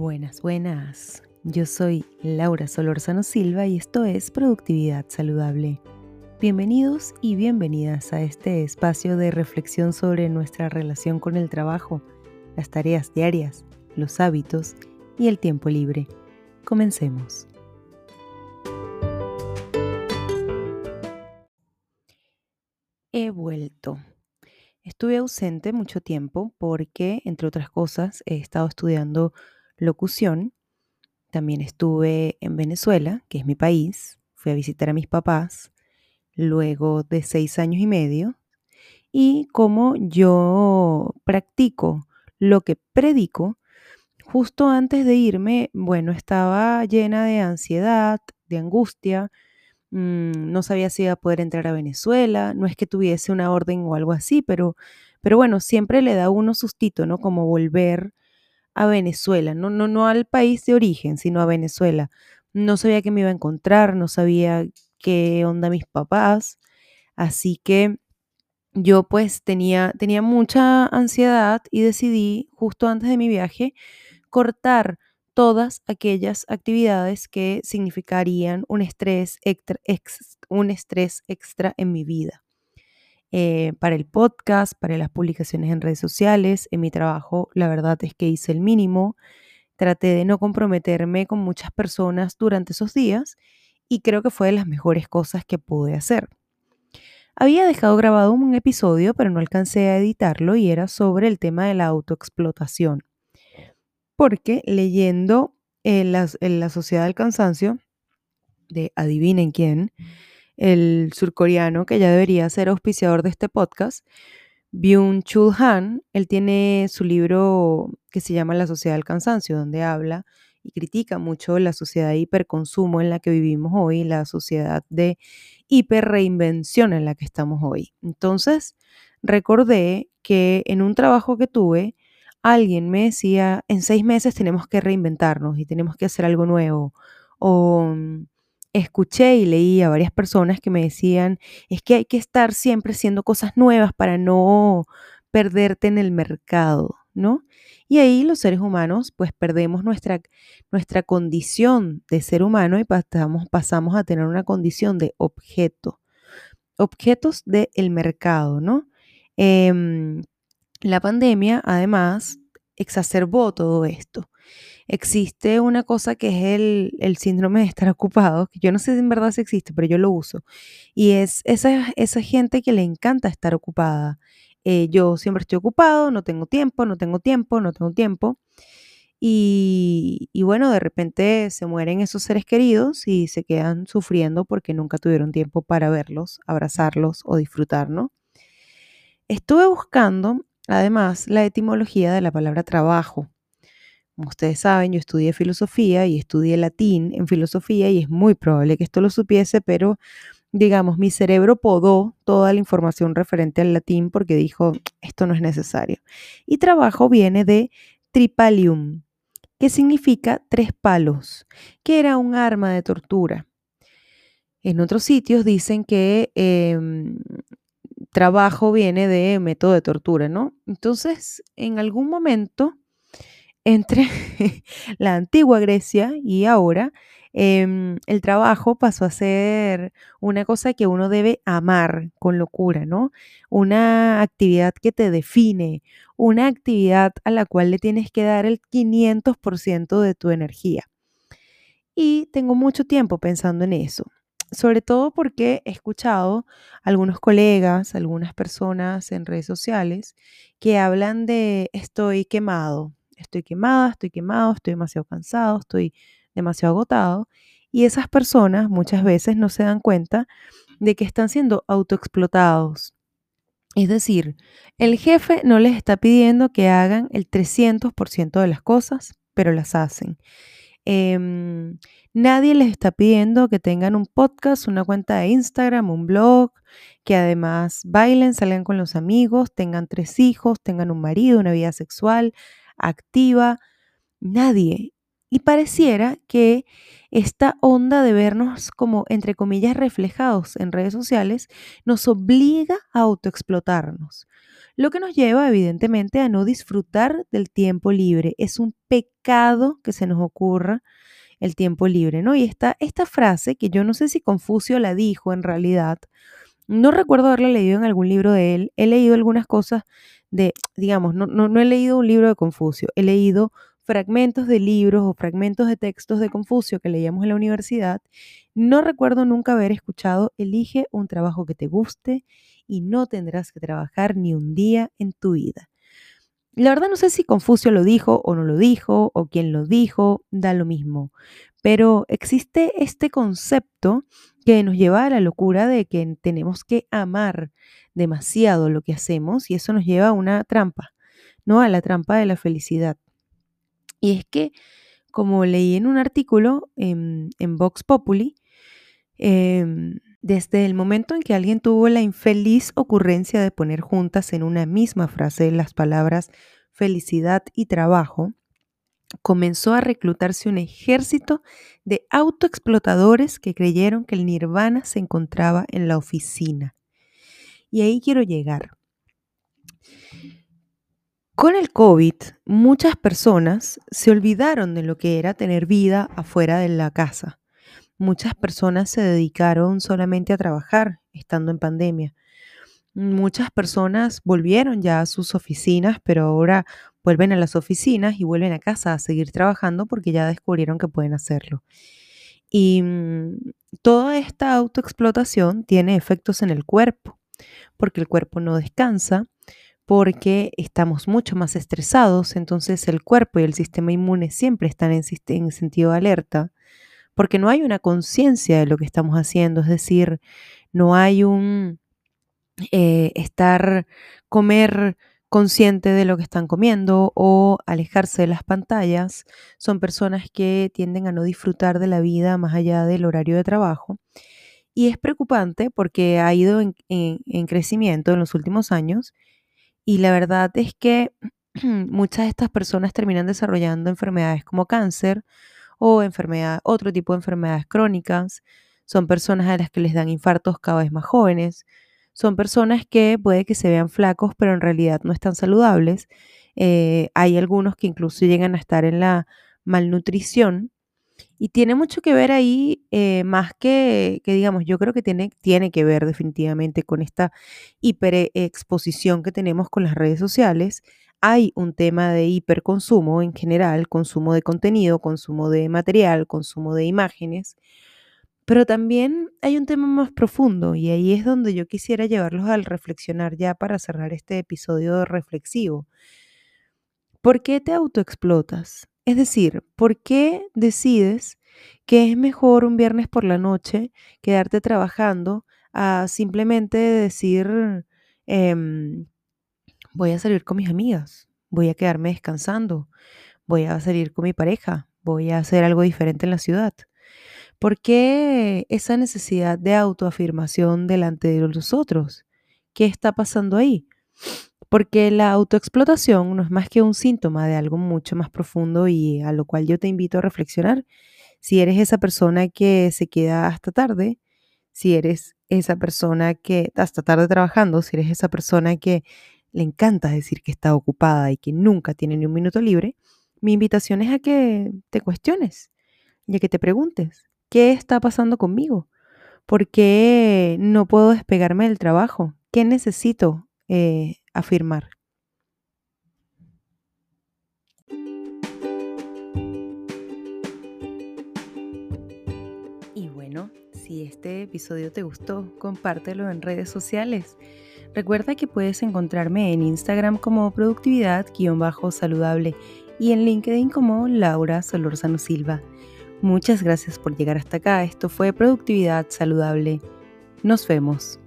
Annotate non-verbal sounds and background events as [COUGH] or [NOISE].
Buenas, buenas. Yo soy Laura Solorzano Silva y esto es Productividad Saludable. Bienvenidos y bienvenidas a este espacio de reflexión sobre nuestra relación con el trabajo, las tareas diarias, los hábitos y el tiempo libre. Comencemos. He vuelto. Estuve ausente mucho tiempo porque, entre otras cosas, he estado estudiando locución. También estuve en Venezuela, que es mi país. Fui a visitar a mis papás luego de seis años y medio. Y como yo practico lo que predico, justo antes de irme, bueno, estaba llena de ansiedad, de angustia. Mm, no sabía si iba a poder entrar a Venezuela. No es que tuviese una orden o algo así, pero, pero bueno, siempre le da uno sustito, ¿no? Como volver a Venezuela, no, no, no al país de origen, sino a Venezuela. No sabía qué me iba a encontrar, no sabía qué onda mis papás, así que yo pues tenía, tenía mucha ansiedad y decidí justo antes de mi viaje cortar todas aquellas actividades que significarían un estrés extra, un estrés extra en mi vida. Eh, para el podcast, para las publicaciones en redes sociales. En mi trabajo, la verdad es que hice el mínimo. Traté de no comprometerme con muchas personas durante esos días y creo que fue de las mejores cosas que pude hacer. Había dejado grabado un episodio, pero no alcancé a editarlo y era sobre el tema de la autoexplotación. Porque leyendo en la, en la Sociedad del Cansancio, de adivinen quién, el surcoreano, que ya debería ser auspiciador de este podcast, Byung-Chul Han. Él tiene su libro que se llama La sociedad del cansancio, donde habla y critica mucho la sociedad de hiperconsumo en la que vivimos hoy, la sociedad de hiperreinvención en la que estamos hoy. Entonces, recordé que en un trabajo que tuve, alguien me decía, en seis meses tenemos que reinventarnos y tenemos que hacer algo nuevo. O mm, escuché y leí a varias personas que me decían, es que hay que estar siempre haciendo cosas nuevas para no perderte en el mercado, ¿no? Y ahí los seres humanos pues perdemos nuestra, nuestra condición de ser humano y pasamos, pasamos a tener una condición de objeto, objetos del mercado, ¿no? Em, la pandemia además exacerbó todo esto existe una cosa que es el, síndrome de estar ocupado, que yo no sé si en verdad si existe, pero yo lo uso. Y es esa, esa gente que le encanta estar ocupada. Eh, yo siempre estoy ocupado, no tengo tiempo, no tengo tiempo, no tengo tiempo. Y, y, bueno, de repente se mueren esos seres queridos y se quedan sufriendo porque nunca tuvieron tiempo para verlos, abrazarlos o disfrutar, ¿no? Estuve buscando, además, la etimología de la palabra trabajo. Como ustedes saben, yo estudié filosofía y estudié latín en filosofía y es muy probable que esto lo supiese, pero digamos, mi cerebro podó toda la información referente al latín porque dijo, esto no es necesario. Y trabajo viene de tripalium, que significa tres palos, que era un arma de tortura. En otros sitios dicen que em, trabajo viene de método de tortura, ¿no? Entonces, en algún momento entre [LAUGHS] la antigua Grecia y ahora, em, el trabajo pasó a ser una cosa que uno debe amar con locura, ¿no? Una actividad que te define, una actividad a la cual le tienes que dar el 500% de tu energía. Y tengo mucho tiempo pensando en eso, sobre todo porque he escuchado algunos colegas, algunas personas en redes sociales que hablan de estoy quemado, estoy quemada, estoy quemado, estoy demasiado cansado, estoy demasiado agotado. Y esas personas muchas veces no se dan cuenta de que están siendo autoexplotados. Es decir, el jefe no les está pidiendo que hagan el 300% de las cosas, pero las hacen. Em, nadie les está pidiendo que tengan un podcast, una cuenta de Instagram, un blog, que además bailen, salgan con los amigos, tengan tres hijos, tengan un marido, una vida sexual, activa. Nadie. Y pareciera que esta onda de vernos como, entre comillas, reflejados en redes sociales nos obliga a autoexplotarnos, lo que nos lleva evidentemente a no disfrutar del tiempo libre. Es un pecado que se nos ocurra el tiempo libre, ¿no? Y está esta frase que yo no sé si Confucio la dijo en realidad, no recuerdo haberla leído en algún libro de él, he leído algunas cosas de, digamos, no, no, no he leído un libro de Confucio, he leído fragmentos de libros o fragmentos de textos de Confucio que leíamos en la universidad, no recuerdo nunca haber escuchado, elige un trabajo que te guste y no tendrás que trabajar ni un día en tu vida. La verdad no sé si Confucio lo dijo o no lo dijo, o quién lo dijo, da lo mismo. Pero existe este concepto que nos lleva a la locura de que tenemos que amar demasiado lo que hacemos y eso nos lleva a una trampa, ¿no? A la trampa de la felicidad. Y es que, como leí en un artículo en, Vox Populi, em, desde el momento en que alguien tuvo la infeliz ocurrencia de poner juntas en una misma frase las palabras felicidad y trabajo, comenzó a reclutarse un ejército de autoexplotadores que creyeron que el nirvana se encontraba en la oficina. Y ahí quiero llegar. Con el COVID, muchas personas se olvidaron de lo que era tener vida afuera de la casa. Muchas personas se dedicaron solamente a trabajar estando en pandemia. Muchas personas volvieron ya a sus oficinas, pero ahora vuelven a las oficinas y vuelven a casa a seguir trabajando porque ya descubrieron que pueden hacerlo. Y mm, toda esta autoexplotación tiene efectos en el cuerpo, porque el cuerpo no descansa, porque estamos mucho más estresados, entonces el cuerpo y el sistema inmune siempre están en, sentido de alerta, porque no hay una conciencia de lo que estamos haciendo, es decir, no hay un eh, estar, comer consciente de lo que están comiendo o alejarse de las pantallas. Son personas que tienden a no disfrutar de la vida más allá del horario de trabajo. Y es preocupante porque ha ido en crecimiento en los últimos años y la verdad es que [CLEARS THROAT] muchas de estas personas terminan desarrollando enfermedades como cáncer o enfermedad, otro tipo de enfermedades crónicas. Son personas a las que les dan infartos cada vez más jóvenes. Son personas que puede que se vean flacos, pero en realidad no están saludables. Eh, hay algunos que incluso llegan a estar en la malnutrición y tiene mucho que ver ahí, eh, más que, que, digamos, yo creo que tiene, tiene que ver definitivamente con esta hiperexposición que tenemos con las redes sociales. Hay un tema de hiperconsumo en general, consumo de contenido, consumo de material, consumo de imágenes, pero también hay un tema más profundo y ahí es donde yo quisiera llevarlos al reflexionar ya para cerrar este episodio reflexivo. ¿Por qué te autoexplotas? Es decir, ¿por qué decides que es mejor un viernes por la noche quedarte trabajando a simplemente decir, em, voy a salir con mis amigas, voy a quedarme descansando, voy a salir con mi pareja, voy a hacer algo diferente en la ciudad? ¿Por qué esa necesidad de autoafirmación delante de los otros? ¿Qué está pasando ahí? Porque la autoexplotación no es más que un síntoma de algo mucho más profundo y a lo cual yo te invito a reflexionar. Si eres esa persona que se queda hasta tarde, si eres esa persona que hasta tarde trabajando, si eres esa persona que le encanta decir que está ocupada y que nunca tiene ni un minuto libre, mi invitación es a que te cuestiones y a que te preguntes, ¿qué está pasando conmigo? ¿Por qué no puedo despegarme del trabajo? ¿Qué necesito eh, afirmar. Y bueno, si este episodio te gustó, compártelo en redes sociales. Recuerda que puedes encontrarme en Instagram como productividad-saludable y en LinkedIn como Laura Solorzano Silva. Muchas gracias por llegar hasta acá. Esto fue Productividad Saludable. Nos vemos.